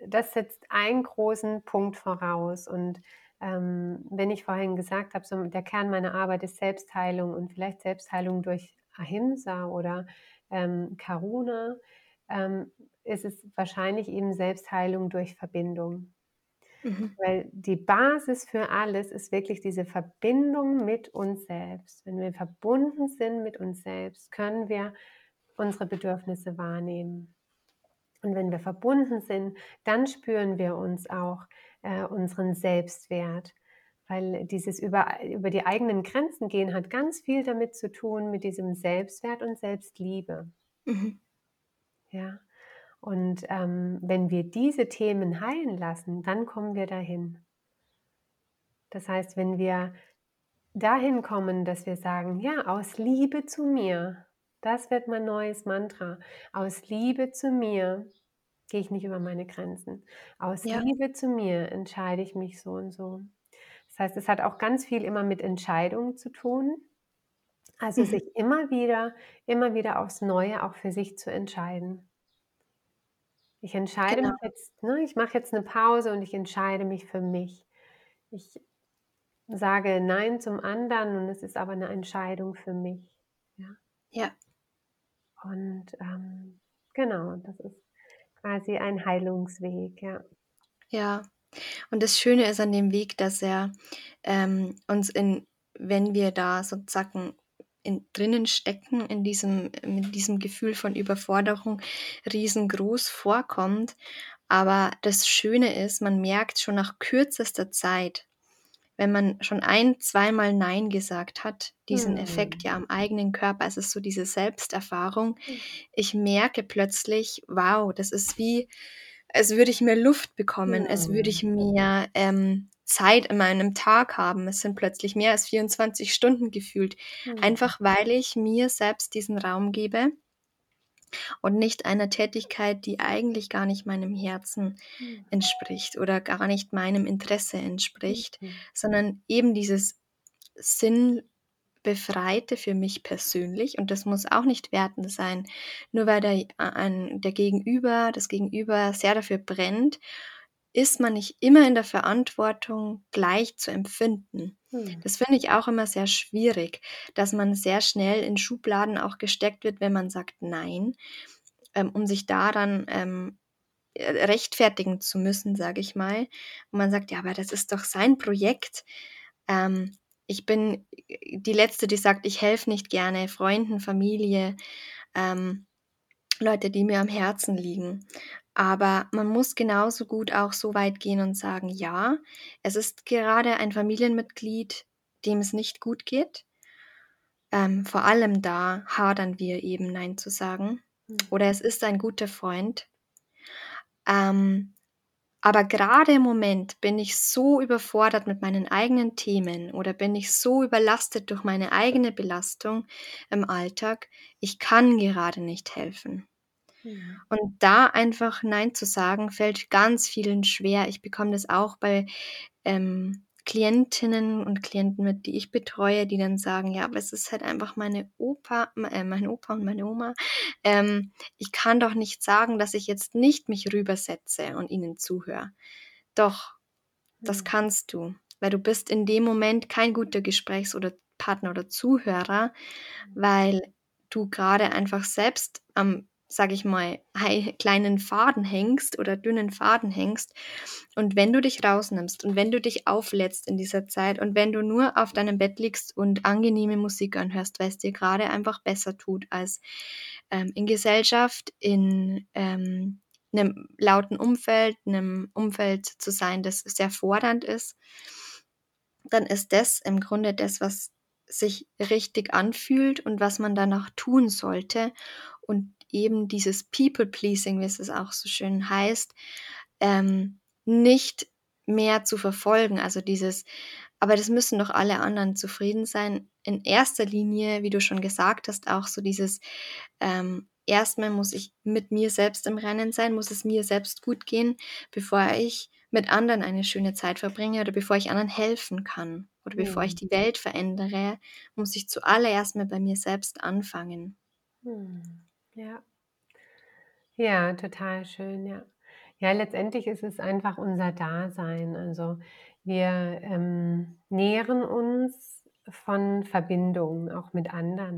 Speaker 2: das setzt einen großen Punkt voraus. Und, ähm, wenn ich vorhin gesagt habe, so der Kern meiner Arbeit ist Selbstheilung und vielleicht Selbstheilung durch Ahimsa oder, ähm, Karuna, ähm, ist es wahrscheinlich eben Selbstheilung durch Verbindung.
Speaker 1: Mhm.
Speaker 2: Weil die Basis für alles ist wirklich diese Verbindung mit uns selbst. Wenn wir verbunden sind mit uns selbst, können wir unsere Bedürfnisse wahrnehmen. Und wenn wir verbunden sind, dann spüren wir uns auch, äh, unseren Selbstwert, weil dieses über über die eigenen Grenzen gehen hat ganz viel damit zu tun mit diesem Selbstwert und Selbstliebe.
Speaker 1: Mhm.
Speaker 2: Ja, und, ähm, wenn wir diese Themen heilen lassen, dann kommen wir dahin. Das heißt, wenn wir dahin kommen, dass wir sagen: „Ja, aus Liebe zu mir“, das wird mein neues Mantra. „Aus Liebe zu mir gehe ich nicht über meine Grenzen. Aus
Speaker 1: Ja.
Speaker 2: Liebe zu mir entscheide ich mich so und so.“ Das heißt, es hat auch ganz viel immer mit Entscheidungen zu tun. Also,
Speaker 1: Mhm.
Speaker 2: sich immer wieder immer wieder aufs Neue auch für sich zu entscheiden. Ich entscheide
Speaker 1: Genau.
Speaker 2: mich jetzt, ne ich mache jetzt 'ne Pause und ich entscheide mich für mich. Ich sage nein zum anderen und es ist aber 'ne Entscheidung für mich, ja?
Speaker 1: Ja.
Speaker 2: Und, ähm, genau, das ist quasi ein Heilungsweg, ja.
Speaker 1: Ja. Und das Schöne ist an dem Weg, dass er, ähm, uns in wenn wir da sozusagen in drinnen stecken in diesem in diesem Gefühl von Überforderung riesengroß vorkommt. Aber das Schöne ist, man merkt schon nach kürzester Zeit, wenn man schon ein zweimal nein gesagt hat, diesen Effekt
Speaker 2: Mhm.
Speaker 1: ja am eigenen Körper. Es ist so diese Selbsterfahrung.
Speaker 2: Mhm.
Speaker 1: Ich merke plötzlich: „Wow, das ist wie, als würde ich mehr Luft bekommen, als würde
Speaker 2: Mhm.
Speaker 1: ich mehr, ähm, Zeit in meinem Tag haben.“ Es sind plötzlich mehr als 24 Stunden gefühlt,
Speaker 2: Mhm.
Speaker 1: einfach weil ich mir selbst diesen Raum gebe und nicht einer Tätigkeit, die eigentlich gar nicht meinem Herzen
Speaker 2: Mhm.
Speaker 1: entspricht oder gar nicht meinem Interesse entspricht,
Speaker 2: Mhm.
Speaker 1: sondern eben dieses Sinnbefreite für mich persönlich. Und das muss auch nicht wertend sein. Nur weil der ein der Gegenüber das Gegenüber sehr dafür brennt, ist man nicht immer in der Verantwortung, gleich zu empfinden.
Speaker 2: Mhm.
Speaker 1: Das finde ich auch immer sehr schwierig, dass man sehr schnell in Schubladen auch gesteckt wird, wenn man sagt „Nein“, ähm, um sich da dann, ähm, äh, rechtfertigen zu müssen, sage ich mal. Und man sagt: „Ja, aber das ist doch sein Projekt.“ Ähm, ich bin die Letzte, die sagt, ich helfe nicht gerne Freunden, Familie, ähm, Leute, die mir am Herzen liegen. Aber man muss genauso gut auch so weit gehen und sagen, ja, es ist gerade ein Familienmitglied, dem es nicht gut geht. Ähm, vor allem da hadern wir eben Nein zu sagen. Mhm. Oder es ist ein guter Freund. Ähm, aber gerade im Moment bin ich so überfordert mit meinen eigenen Themen oder bin ich so überlastet durch meine eigene Belastung im Alltag, ich kann gerade nicht helfen. Mhm. Und da einfach Nein zu sagen, fällt ganz vielen schwer. Ich bekomme das auch bei ähm, Klientinnen und Klienten mit, die ich betreue, die dann sagen, ja, aber es ist halt einfach meine Opa, äh, mein Opa und meine Oma. Ähm, ich kann doch nicht sagen, dass ich jetzt nicht mich rübersetze und ihnen zuhöre. Doch, das kannst du, weil du bist in dem Moment kein guter Gesprächs- oder Partner oder Zuhörer, weil du gerade einfach selbst am sage ich mal, kleinen Faden hängst oder dünnen Faden hängst. Und wenn du dich rausnimmst und wenn du dich auflädst in dieser Zeit und wenn du nur auf deinem Bett liegst und angenehme Musik anhörst, weil es dir gerade einfach besser tut, als ähm, in Gesellschaft, in ähm, einem lauten Umfeld, einem Umfeld zu sein, das sehr fordernd ist, dann ist das im Grunde das, was sich richtig anfühlt und was man danach tun sollte. Und eben dieses People-Pleasing, wie es auch so schön heißt, ähm, nicht mehr zu verfolgen. Also dieses, aber das müssen doch alle anderen zufrieden sein. In erster Linie, wie du schon gesagt hast, auch so dieses, ähm, erstmal muss ich mit mir selbst im Rennen sein, muss es mir selbst gut gehen, bevor ich mit anderen eine schöne Zeit verbringe oder bevor ich anderen helfen kann oder bevor ich hm. die Welt verändere, muss ich zuallererst mal bei mir selbst anfangen.
Speaker 2: Hm. Ja. Ja, total schön, ja. Ja, letztendlich ist es einfach unser Dasein. Also wir ähm, nähren uns von Verbindungen, auch mit anderen.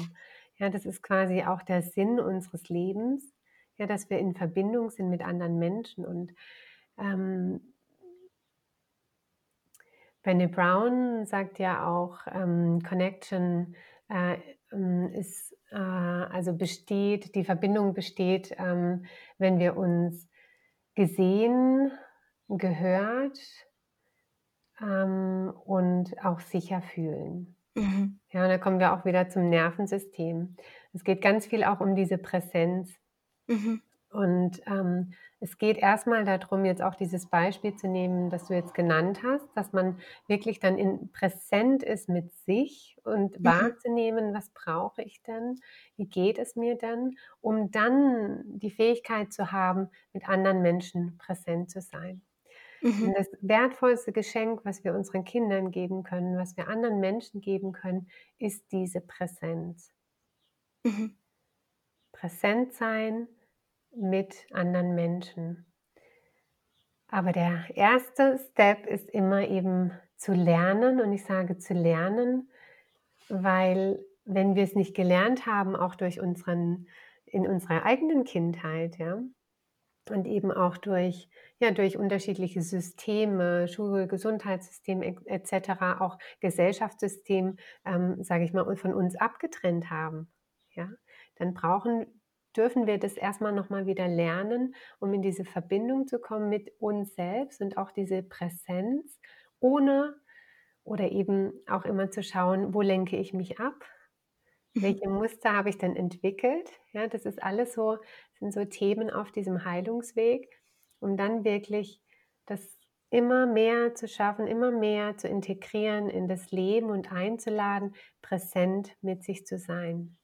Speaker 2: Ja, das ist quasi auch der Sinn unseres Lebens, ja, dass wir in Verbindung sind mit anderen Menschen. Und ähm, Brené Brown sagt ja auch, ähm, Connection äh, ist äh, also besteht, die Verbindung besteht, ähm, wenn wir uns gesehen, gehört ähm, und auch sicher fühlen. Mhm. Ja, und da kommen wir auch wieder zum Nervensystem. Es geht ganz viel auch um diese Präsenz. Mhm. Und ähm, es geht erstmal darum, jetzt auch dieses Beispiel zu nehmen, das du jetzt genannt hast, dass man wirklich dann in präsent ist mit sich und mhm. wahrzunehmen, was brauche ich denn? Wie geht es mir denn? Um dann die Fähigkeit zu haben, mit anderen Menschen präsent zu sein. Mhm. das wertvollste Geschenk, was wir unseren Kindern geben können, was wir anderen Menschen geben können, ist diese Präsenz. Mhm. Präsent sein, mit anderen Menschen. Aber der erste Step ist immer eben zu lernen und ich sage zu lernen, weil wenn wir es nicht gelernt haben, auch durch unseren, in unserer eigenen Kindheit, ja, und eben auch durch, ja, durch unterschiedliche Systeme, Schul-, Gesundheitssystem etc., auch Gesellschaftssystem, ähm, sage ich mal, von uns abgetrennt haben, ja, dann brauchen dürfen wir das erstmal nochmal wieder lernen, um in diese Verbindung zu kommen mit uns selbst und auch diese Präsenz, ohne oder eben auch immer zu schauen, wo lenke ich mich ab? Mhm. Welche Muster habe ich denn entwickelt? Ja, das ist alles so, sind so Themen auf diesem Heilungsweg, um dann wirklich das immer mehr zu schaffen, immer mehr zu integrieren in das Leben und einzuladen, präsent mit sich zu sein.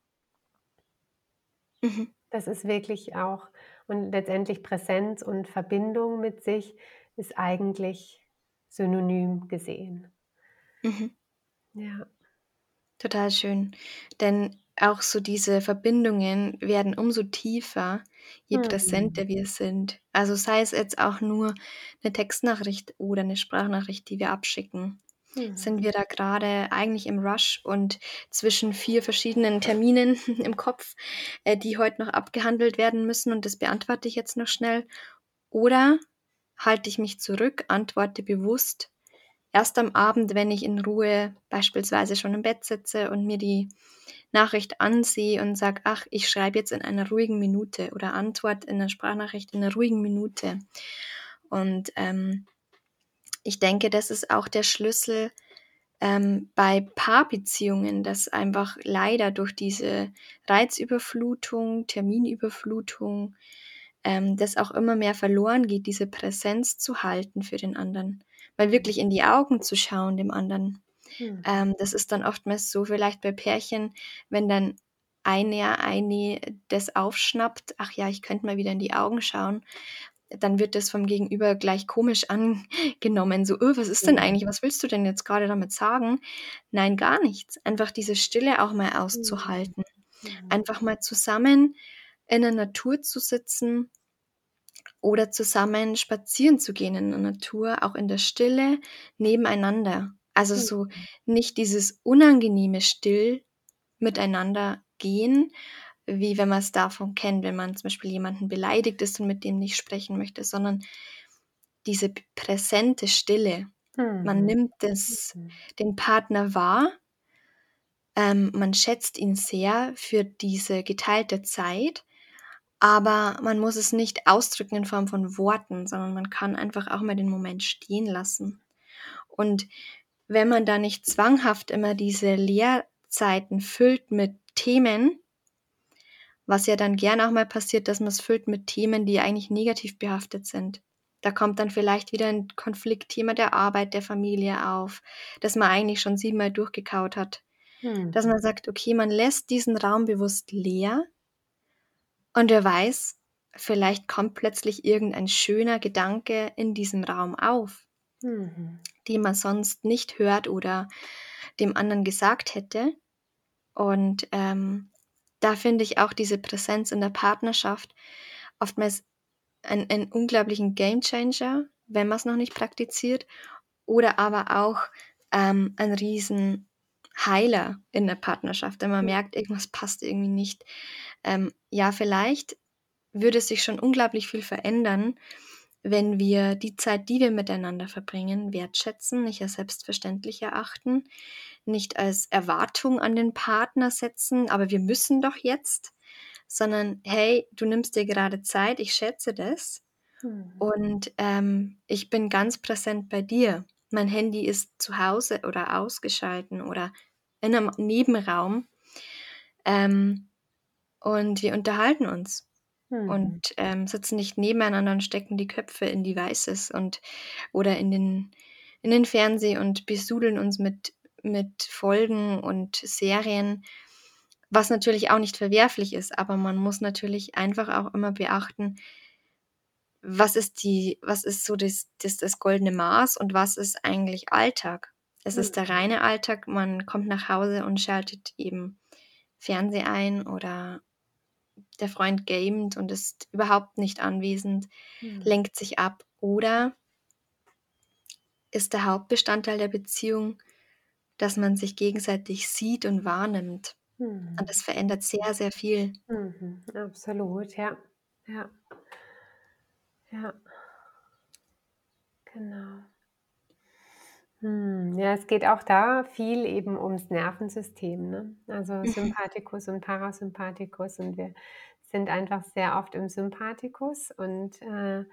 Speaker 2: Mhm. Das ist wirklich auch und letztendlich Präsenz und Verbindung mit sich ist eigentlich synonym gesehen.
Speaker 1: Mhm. Ja. Total schön. Denn auch so diese Verbindungen werden umso tiefer, je mhm. präsenter wir sind. Also sei es jetzt auch nur eine Textnachricht oder eine Sprachnachricht, die wir abschicken mhm. sind wir da gerade eigentlich im Rush und zwischen vier verschiedenen Terminen im Kopf, äh, die heute noch abgehandelt werden müssen und das beantworte ich jetzt noch schnell. Oder halte ich mich zurück, antworte bewusst erst am Abend, wenn ich in Ruhe beispielsweise schon im Bett sitze und mir die Nachricht ansehe und sage, ach, ich schreibe jetzt in einer ruhigen Minute oder antworte in einer Sprachnachricht in einer ruhigen Minute. Und ähm, ich denke, das ist auch der Schlüssel ähm, bei Paarbeziehungen, dass einfach leider durch diese Reizüberflutung, Terminüberflutung, ähm, das auch immer mehr verloren geht, diese Präsenz zu halten für den anderen. Mal wirklich in die Augen zu schauen dem anderen. Mhm. Ähm, das ist dann oftmals so, vielleicht bei Pärchen, wenn dann eine, eine das aufschnappt, ach ja, ich könnte mal wieder in die Augen schauen, dann wird das vom Gegenüber gleich komisch angenommen. So, öh, was ist denn eigentlich? Was willst du denn jetzt gerade damit sagen? Nein, gar nichts. Einfach diese Stille auch mal auszuhalten. Mhm. Einfach mal zusammen in der Natur zu sitzen oder zusammen spazieren zu gehen in der Natur, auch in der Stille nebeneinander. Also so nicht dieses unangenehme Still miteinander gehen, wie wenn man es davon kennt, wenn man zum Beispiel jemanden beleidigt ist und mit dem nicht sprechen möchte, sondern diese präsente Stille. Mhm. Man nimmt das, den Partner wahr, ähm, man schätzt ihn sehr für diese geteilte Zeit, aber man muss es nicht ausdrücken in Form von Worten, sondern man kann einfach auch mal den Moment stehen lassen. Und wenn man da nicht zwanghaft immer diese Leerzeiten füllt mit Themen, was ja dann gern auch mal passiert, dass man es füllt mit Themen, die eigentlich negativ behaftet sind. Da kommt dann vielleicht wieder ein Konfliktthema der Arbeit, der Familie auf, das man eigentlich schon siebenmal durchgekaut hat. Hm. Dass man sagt, okay, man lässt diesen Raum bewusst leer und wer weiß, vielleicht kommt plötzlich irgendein schöner Gedanke in diesem Raum auf, mhm. den man sonst nicht hört oder dem anderen gesagt hätte. Und ähm, da finde ich auch diese Präsenz in der Partnerschaft oftmals einen, einen unglaublichen Gamechanger, wenn man es noch nicht praktiziert, oder aber auch ähm, ein riesen Heiler in der Partnerschaft, wenn man merkt, irgendwas passt irgendwie nicht. Ähm, ja, vielleicht würde sich schon unglaublich viel verändern, wenn wir die Zeit, die wir miteinander verbringen, wertschätzen, nicht als selbstverständlich erachten, nicht als Erwartung an den Partner setzen, aber wir müssen doch jetzt, sondern hey, du nimmst dir gerade Zeit, ich schätze das mhm. und ähm, ich bin ganz präsent bei dir. Mein Handy ist zu Hause oder ausgeschalten oder in einem Nebenraum ähm, und wir unterhalten uns und ähm, sitzen nicht nebeneinander und stecken die Köpfe in Devices und oder in den, in den Fernseh und besudeln uns mit, mit Folgen und Serien, was natürlich auch nicht verwerflich ist, aber man muss natürlich einfach auch immer beachten, was ist die, was ist so das, das, das goldene Maß und was ist eigentlich Alltag? Es mhm. ist der reine Alltag, man kommt nach Hause und schaltet eben Fernseh ein oder der Freund gamet und ist überhaupt nicht anwesend, mhm. lenkt sich ab oder ist der Hauptbestandteil der Beziehung, dass man sich gegenseitig sieht und wahrnimmt. Mhm. Und das verändert sehr, sehr viel.
Speaker 2: Mhm. Absolut, ja. Ja. Ja. Genau. Hm, ja, es geht auch da viel eben ums Nervensystem, ne? Also mhm. Sympathikus und Parasympathikus und wir sind einfach sehr oft im Sympathikus und äh,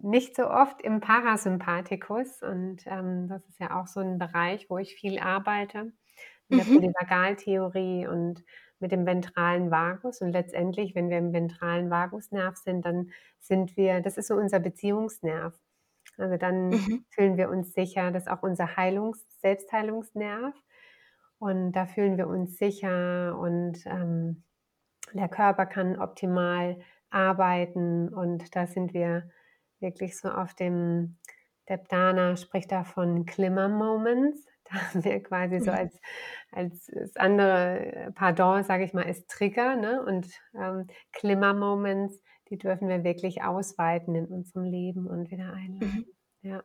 Speaker 2: nicht so oft im Parasympathikus. Und ähm, das ist ja auch so ein Bereich, wo ich viel arbeite mit der mhm. Polyvagaltheorie und mit dem ventralen Vagus. Und letztendlich, wenn wir im ventralen Vagusnerv sind, dann sind wir, das ist so unser Beziehungsnerv. Also dann mhm. fühlen wir uns sicher, das ist auch unser Heilungs-, Selbstheilungsnerv. Und da fühlen wir uns sicher und ähm, der Körper kann optimal arbeiten und da sind wir wirklich so auf dem, der Dana spricht da von Klimmer-Moments. Da haben wir quasi so mhm. als, als, als andere Pardon, sage ich mal, als Trigger. Ne? Und ähm, Klimmer-Moments die dürfen wir wirklich ausweiten in unserem Leben und wieder einladen. Mhm. Ja.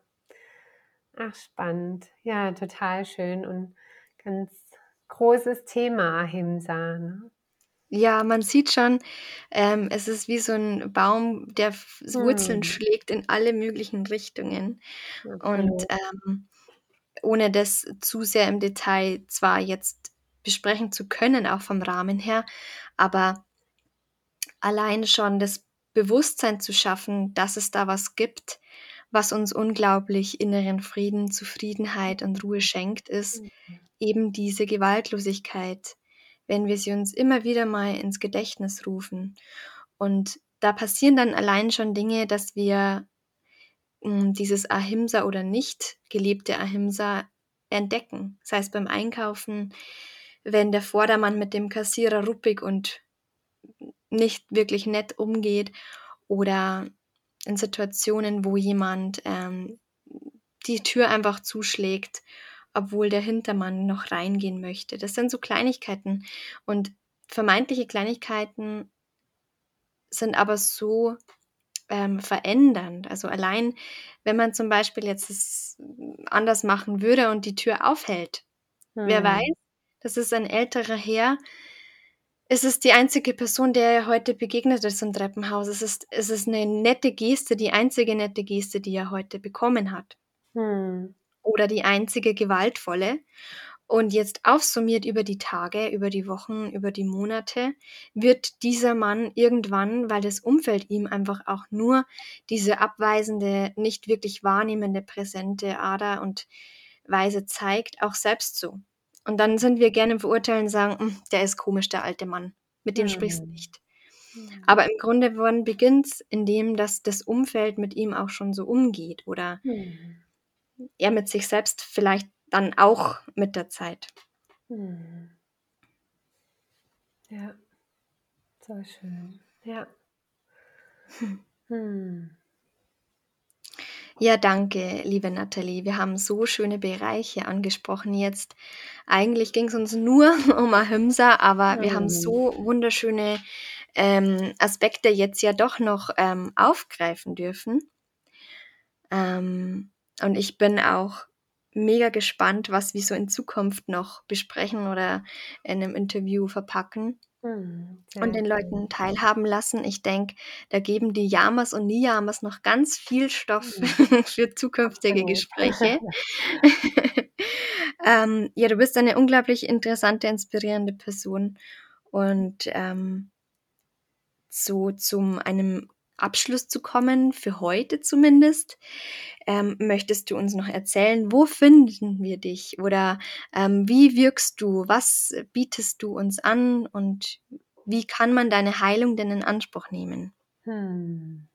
Speaker 2: Ach, spannend. Ja, total schön und ganz großes Thema, Ahimsa. Ne?
Speaker 1: Ja, man sieht schon, ähm, es ist wie so ein Baum, der Wurzeln hm. schlägt in alle möglichen Richtungen. Und ähm, ohne das zu sehr im Detail zwar jetzt besprechen zu können, auch vom Rahmen her. Aber allein schon das Bewusstsein zu schaffen, dass es da was gibt, was uns unglaublich inneren Frieden, Zufriedenheit und Ruhe schenkt, ist mhm. eben diese Gewaltlosigkeit, wenn wir sie uns immer wieder mal ins Gedächtnis rufen. Und da passieren dann allein schon Dinge, dass wir hm, dieses Ahimsa oder nicht gelebte Ahimsa entdecken. Das heißt beim Einkaufen, wenn der Vordermann mit dem Kassierer ruppig und nicht wirklich nett umgeht oder in Situationen, wo jemand ähm, die Tür einfach zuschlägt, obwohl der Hintermann noch reingehen möchte. Das sind so Kleinigkeiten und vermeintliche Kleinigkeiten sind aber so ähm, verändernd. Also allein, wenn man zum Beispiel jetzt es anders machen würde und die Tür aufhält, hm. wer weiß, das ist ein älterer Herr, es ist die einzige Person, der er heute begegnet ist im Treppenhaus. Es ist, es ist eine nette Geste, die einzige nette Geste, die er heute bekommen hat. Hm. Oder die einzige gewaltvolle. Und jetzt aufsummiert über die Tage, über die Wochen, über die Monate, wird dieser Mann irgendwann, weil das Umfeld ihm einfach auch nur diese abweisende, nicht wirklich wahrnehmende, präsente Ader und Weise zeigt, auch selbst so. Und dann sind wir gerne im Verurteilen und sagen, hm, der ist komisch, der alte Mann. Mit dem mhm. sprichst du nicht. Mhm. Aber im Grunde, wann beginnt es? Indem dass das Umfeld mit ihm auch schon so umgeht oder mhm. Er mit sich selbst vielleicht dann auch mit der Zeit.
Speaker 2: Mhm. Ja, so schön. Ja. Hm.
Speaker 1: hm. Ja, danke, liebe Nathalie. Wir haben so schöne Bereiche angesprochen jetzt. Eigentlich ging es uns nur um Ahimsa, aber mhm. wir haben so wunderschöne ähm, Aspekte jetzt ja doch noch ähm, aufgreifen dürfen. Ähm, und ich bin auch mega gespannt, was wir so in Zukunft noch besprechen oder in einem Interview verpacken. Mhm, und den Leuten teilhaben lassen. Ich denke, da geben die Yamas und Niyamas noch ganz viel Stoff mhm. für zukünftige Gespräche. ähm, ja, du bist eine unglaublich interessante, inspirierende Person und ähm, so zum einem Abschluss zu kommen, für heute zumindest. Ähm, möchtest du uns noch erzählen, wo finden wir dich oder ähm, wie wirkst du, was bietest du uns an und wie kann man deine Heilung denn in Anspruch nehmen? Hm.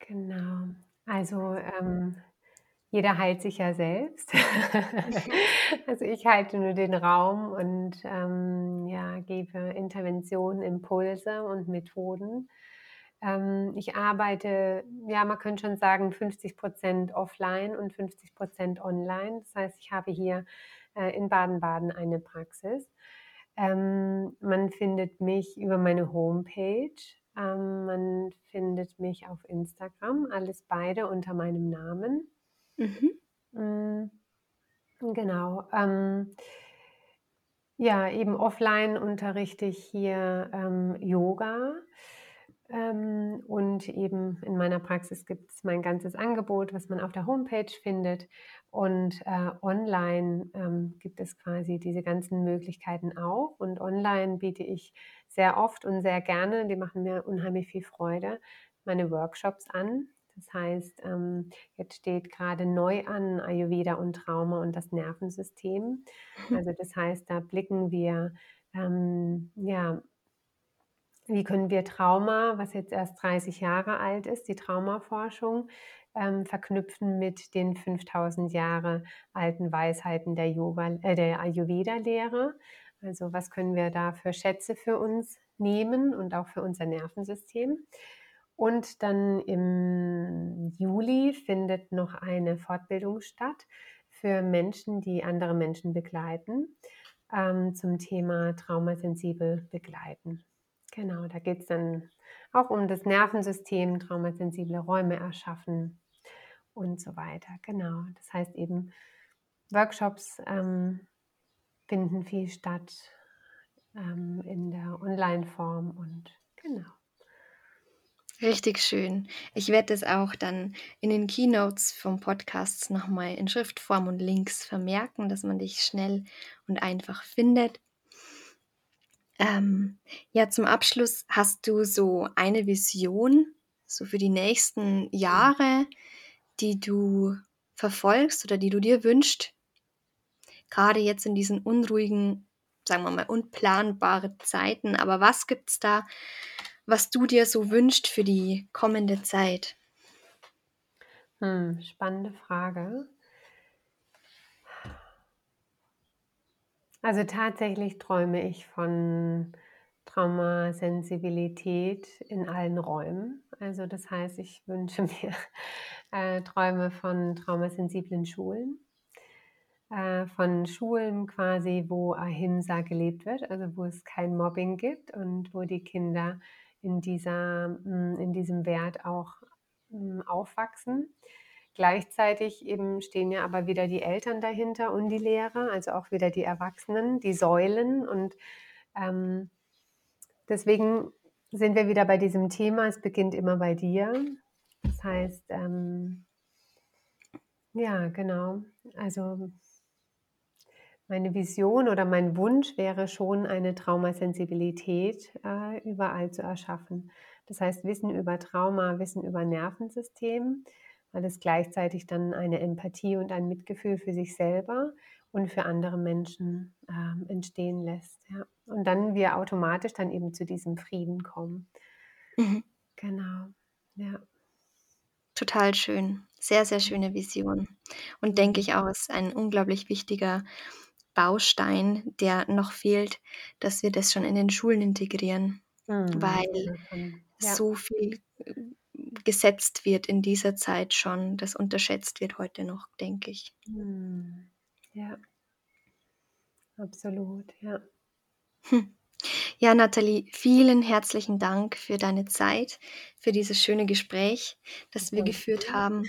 Speaker 2: Genau. Also ähm, jeder heilt sich ja selbst. also ich halte nur den Raum und ähm, ja, gebe Interventionen, Impulse und Methoden. Ähm, ich arbeite, ja, man könnte schon sagen, 50 Prozent offline und 50 Prozent online. Das heißt, ich habe hier äh, in Baden-Baden eine Praxis. Ähm, man findet mich über meine Homepage. Ähm, man findet mich auf Instagram, alles beide unter meinem Namen. Mhm. Mm, genau. Ähm, ja, eben offline unterrichte ich hier ähm, Yoga. Ähm, und eben in meiner Praxis gibt es mein ganzes Angebot, was man auf der Homepage findet. Und äh, online ähm, gibt es quasi diese ganzen Möglichkeiten auch. Und online biete ich sehr oft und sehr gerne, die machen mir unheimlich viel Freude, meine Workshops an. Das heißt, ähm, jetzt steht gerade neu an Ayurveda und Trauma und das Nervensystem. Mhm. Also das heißt, da blicken wir, ähm, ja, wie können wir Trauma, was jetzt erst 30 Jahre alt ist, die Traumaforschung, ähm, verknüpfen mit den 5000 Jahre alten Weisheiten der, äh, der Ayurveda-Lehre. Also was können wir da für Schätze für uns nehmen und auch für unser Nervensystem. Und dann im Juli findet noch eine Fortbildung statt für Menschen, die andere Menschen begleiten, ähm, zum Thema traumasensibel begleiten. Genau, da geht es dann auch um das Nervensystem, traumasensible Räume erschaffen und so weiter. Genau, das heißt eben, Workshops ähm, finden viel statt ähm, in der Online-Form und genau.
Speaker 1: Richtig schön. Ich werde es auch dann in den Keynotes vom Podcast nochmal in Schriftform und Links vermerken, dass man dich schnell und einfach findet. Ähm, ja, zum Abschluss hast du so eine Vision, so für die nächsten Jahre, die du verfolgst oder die du dir wünschst? Gerade jetzt in diesen unruhigen, sagen wir mal, unplanbaren Zeiten. Aber was gibt es da, was du dir so wünschst für die kommende Zeit?
Speaker 2: Hm, spannende Frage. Also tatsächlich träume ich von Traumasensibilität in allen Räumen. Also das heißt, ich wünsche mir äh, Träume von traumasensiblen Schulen, äh, von Schulen quasi, wo Ahimsa gelebt wird, also wo es kein Mobbing gibt und wo die Kinder in, dieser, mm, in diesem Wert auch mm, aufwachsen. Gleichzeitig eben stehen ja aber wieder die Eltern dahinter und die Lehrer, also auch wieder die Erwachsenen, die Säulen. Und ähm, deswegen sind wir wieder bei diesem Thema, es beginnt immer bei dir. Das heißt, ähm, ja, genau. Also meine Vision oder mein Wunsch wäre schon, eine Traumasensibilität äh, überall zu erschaffen. Das heißt, Wissen über Trauma, Wissen über Nervensystem, weil es gleichzeitig dann eine Empathie und ein Mitgefühl für sich selber und für andere Menschen ähm, entstehen lässt. Ja. Und dann wir automatisch dann eben zu diesem Frieden kommen. Mhm. Genau, ja.
Speaker 1: Total schön. Sehr, sehr schöne Vision. Und denke ich auch, ist ein unglaublich wichtiger Baustein, der noch fehlt, dass wir das schon in den Schulen integrieren, mhm. weil ja. so viel äh, gesetzt wird in dieser Zeit schon, das unterschätzt wird heute noch, denke ich.
Speaker 2: Mhm. Ja, absolut, ja.
Speaker 1: Hm. Ja, Nathalie, vielen herzlichen Dank für deine Zeit, für dieses schöne Gespräch, das wir geführt haben.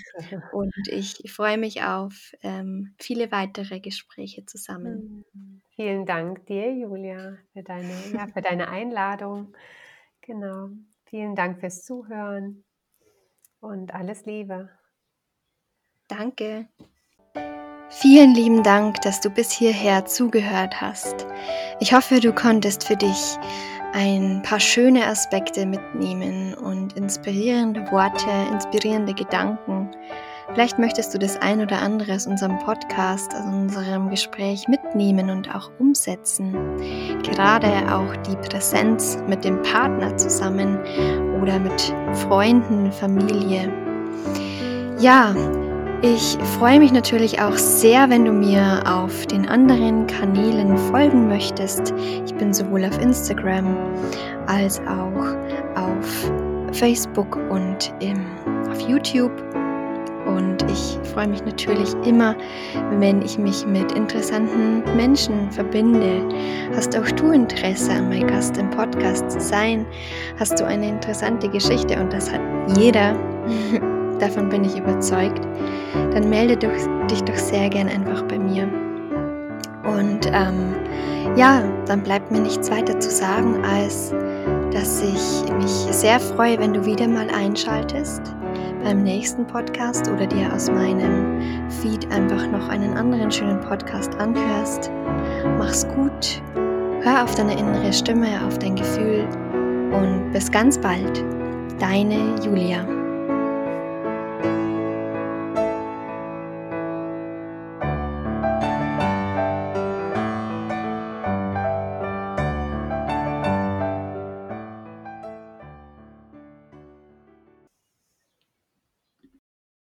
Speaker 1: Und ich freue mich auf ähm, viele weitere Gespräche zusammen.
Speaker 2: Hm. Vielen Dank dir, Julia, für deine, ja, für deine Einladung. Genau. Vielen Dank fürs Zuhören und alles Liebe.
Speaker 1: Danke. Vielen lieben Dank, dass du bis hierher zugehört hast. Ich hoffe, du konntest für dich ein paar schöne Aspekte mitnehmen und inspirierende Worte, inspirierende Gedanken. Vielleicht möchtest du das ein oder andere aus unserem Podcast, aus unserem Gespräch mitnehmen und auch umsetzen. Gerade auch die Präsenz mit dem Partner zusammen oder mit Freunden, Familie. Ja, ich freue mich natürlich auch sehr, wenn du mir auf den anderen Kanälen folgen möchtest. Ich bin sowohl auf Instagram als auch auf Facebook und im, auf YouTube. Und ich freue mich natürlich immer, wenn ich mich mit interessanten Menschen verbinde. Hast auch du Interesse, an mein Gast im Podcast zu sein? Hast du eine interessante Geschichte und das hat jeder? davon bin ich überzeugt, dann melde dich doch sehr gern einfach bei mir. Und ähm, ja, dann bleibt mir nichts weiter zu sagen, als dass ich mich sehr freue, wenn du wieder mal einschaltest beim nächsten Podcast oder dir aus meinem Feed einfach noch einen anderen schönen Podcast anhörst. Mach's gut, hör auf deine innere Stimme, auf dein Gefühl und bis ganz bald. Deine Julia.